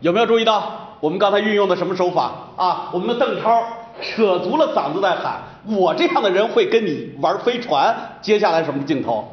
有没有注意到我们刚才运用的什么手法啊？我们的邓超扯足了嗓子在喊：“我这样的人会跟你玩飞船。”接下来什么镜头？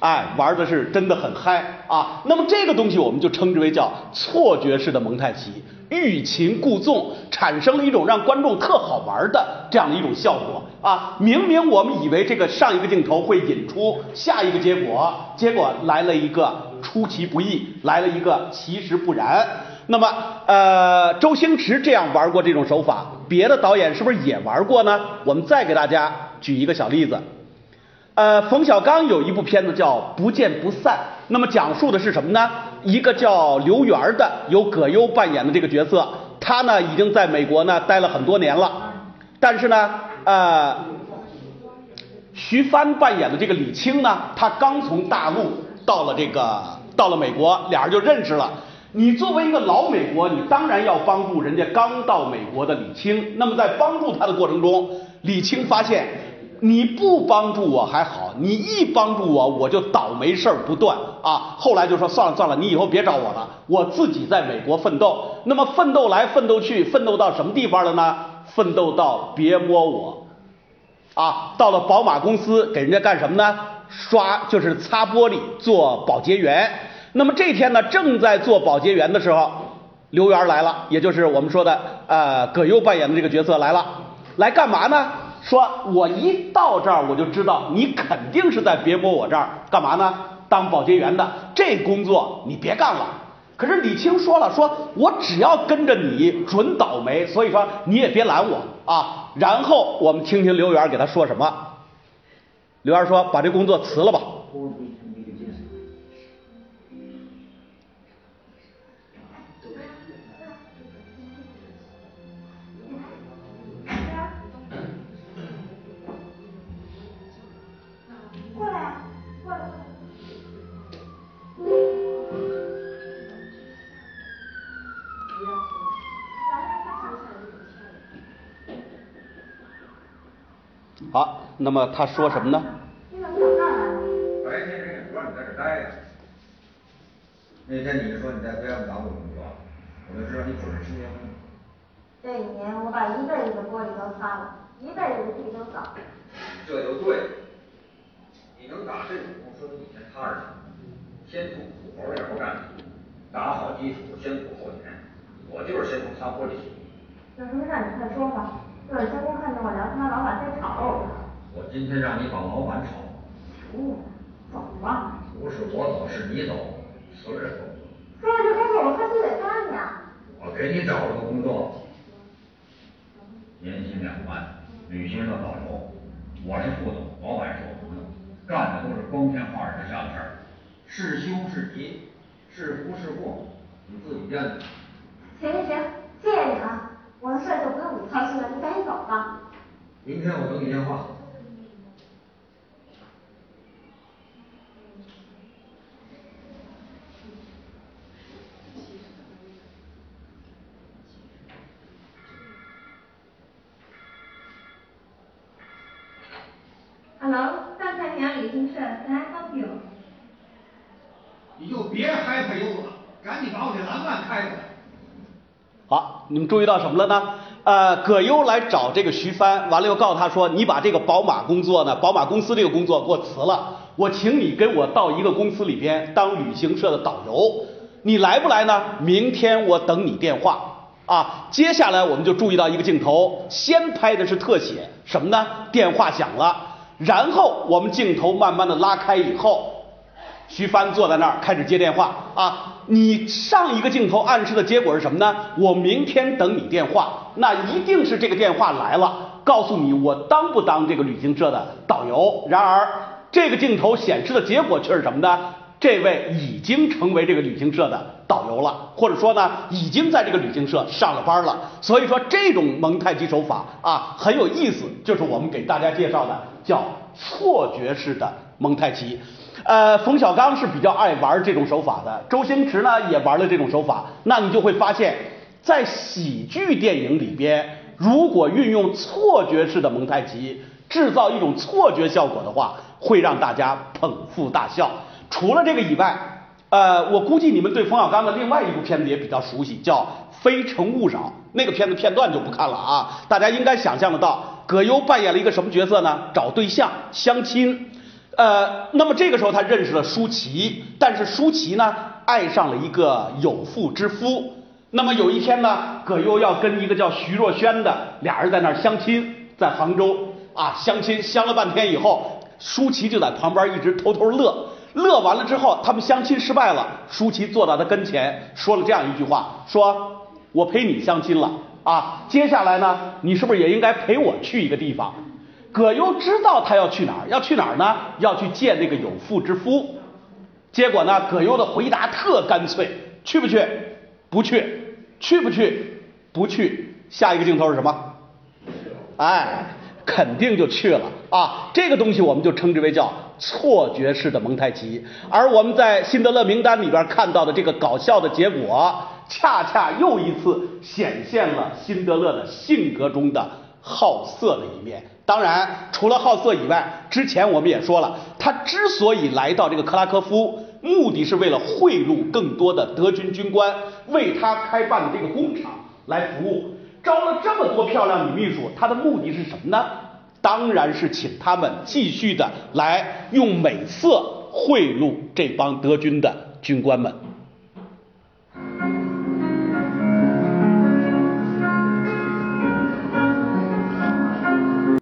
哎，玩的是真的很嗨啊！那么这个东西我们就称之为叫错觉式的蒙太奇，欲擒故纵，产生了一种让观众特好玩的这样的一种效果啊！明明我们以为这个上一个镜头会引出下一个结果，结果来了一个出其不意，来了一个其实不然。那么呃，周星驰这样玩过这种手法，别的导演是不是也玩过呢？我们再给大家举一个小例子。呃，冯小刚有一部片子叫《不见不散》，那么讲述的是什么呢？一个叫刘源的，由葛优扮演的这个角色，他呢已经在美国呢待了很多年了，但是呢，呃，徐帆扮演的这个李青呢，他刚从大陆到了这个到了美国，俩人就认识了。你作为一个老美国，你当然要帮助人家刚到美国的李青。那么在帮助他的过程中，李青发现。你不帮助我还好，你一帮助我，我就倒霉事儿不断啊！后来就说算了算了，你以后别找我了，我自己在美国奋斗。那么奋斗来奋斗去，奋斗到什么地方了呢？奋斗到别摸我啊！到了宝马公司给人家干什么呢？刷就是擦玻璃，做保洁员。那么这天呢，正在做保洁员的时候，刘源来了，也就是我们说的呃葛优扮演的这个角色来了，来干嘛呢？说我一到这儿，我就知道你肯定是在别摸我这儿干嘛呢？当保洁员的，这工作你别干了。可是李青说了，说我只要跟着你，准倒霉，所以说你也别拦我啊。然后我们听听刘源给他说什么。刘二说：“把这工作辞了吧。”好，那么他说什么呢？你怎么这儿来了？白天人也不让你在这待呀。那天你说你在北洋港工作，我就知道你准是吃结婚。这一年我把一辈子的玻璃都擦了，一辈子的地都扫。这就对。你能打这种工，说明你先踏实。先从苦活儿不干，打好基础，先苦后甜。我就是先从擦玻璃。有什么事你快说吧。就是监工看见我聊天，老板在吵。我今天让你把老板炒。不，走吧。不是我走，是你走，辞了这工作。说了这工作，我必须得干呀。我给你找了个工作，年薪两万，旅行社导游，我是副总，老板是我朋友，干的都是光天化日之下的事儿，是凶是吉，是福是祸，你自己掂量。行行行，谢谢你了。我的事就不用你操心了，你赶紧走吧。明天我等你电话。Hello，大太阳旅行社，Can I help you？你就别害怕悠了，赶紧把我这蓝万开过来。好，你们注意到什么了呢？呃，葛优来找这个徐帆，完了又告诉他说，你把这个宝马工作呢，宝马公司这个工作给我辞了，我请你跟我到一个公司里边当旅行社的导游，你来不来呢？明天我等你电话啊。接下来我们就注意到一个镜头，先拍的是特写，什么呢？电话响了，然后我们镜头慢慢的拉开以后。徐帆坐在那儿开始接电话啊！你上一个镜头暗示的结果是什么呢？我明天等你电话，那一定是这个电话来了，告诉你我当不当这个旅行社的导游。然而这个镜头显示的结果却是什么呢？这位已经成为这个旅行社的导游了，或者说呢，已经在这个旅行社上了班了。所以说这种蒙太奇手法啊很有意思，就是我们给大家介绍的叫错觉式的蒙太奇。呃，冯小刚是比较爱玩这种手法的，周星驰呢也玩了这种手法。那你就会发现，在喜剧电影里边，如果运用错觉式的蒙太奇，制造一种错觉效果的话，会让大家捧腹大笑。除了这个以外，呃，我估计你们对冯小刚的另外一部片子也比较熟悉，叫《非诚勿扰》。那个片子片段就不看了啊，大家应该想象得到，葛优扮演了一个什么角色呢？找对象，相亲。呃，那么这个时候他认识了舒淇，但是舒淇呢，爱上了一个有妇之夫。那么有一天呢，葛优要跟一个叫徐若瑄的俩人在那儿相亲，在杭州啊相亲，相了半天以后，舒淇就在旁边一直偷偷乐。乐完了之后，他们相亲失败了，舒淇坐到他跟前，说了这样一句话：说我陪你相亲了啊，接下来呢，你是不是也应该陪我去一个地方？葛优知道他要去哪儿，要去哪儿呢？要去见那个有妇之夫。结果呢，葛优的回答特干脆：去不去？不去。去不去？不去。下一个镜头是什么？哎，肯定就去了啊！这个东西我们就称之为叫错觉式的蒙太奇。而我们在辛德勒名单里边看到的这个搞笑的结果，恰恰又一次显现了辛德勒的性格中的好色的一面。当然，除了好色以外，之前我们也说了，他之所以来到这个克拉科夫，目的是为了贿赂更多的德军军官，为他开办的这个工厂来服务。招了这么多漂亮女秘书，他的目的是什么呢？当然是请他们继续的来用美色贿赂这帮德军的军官们。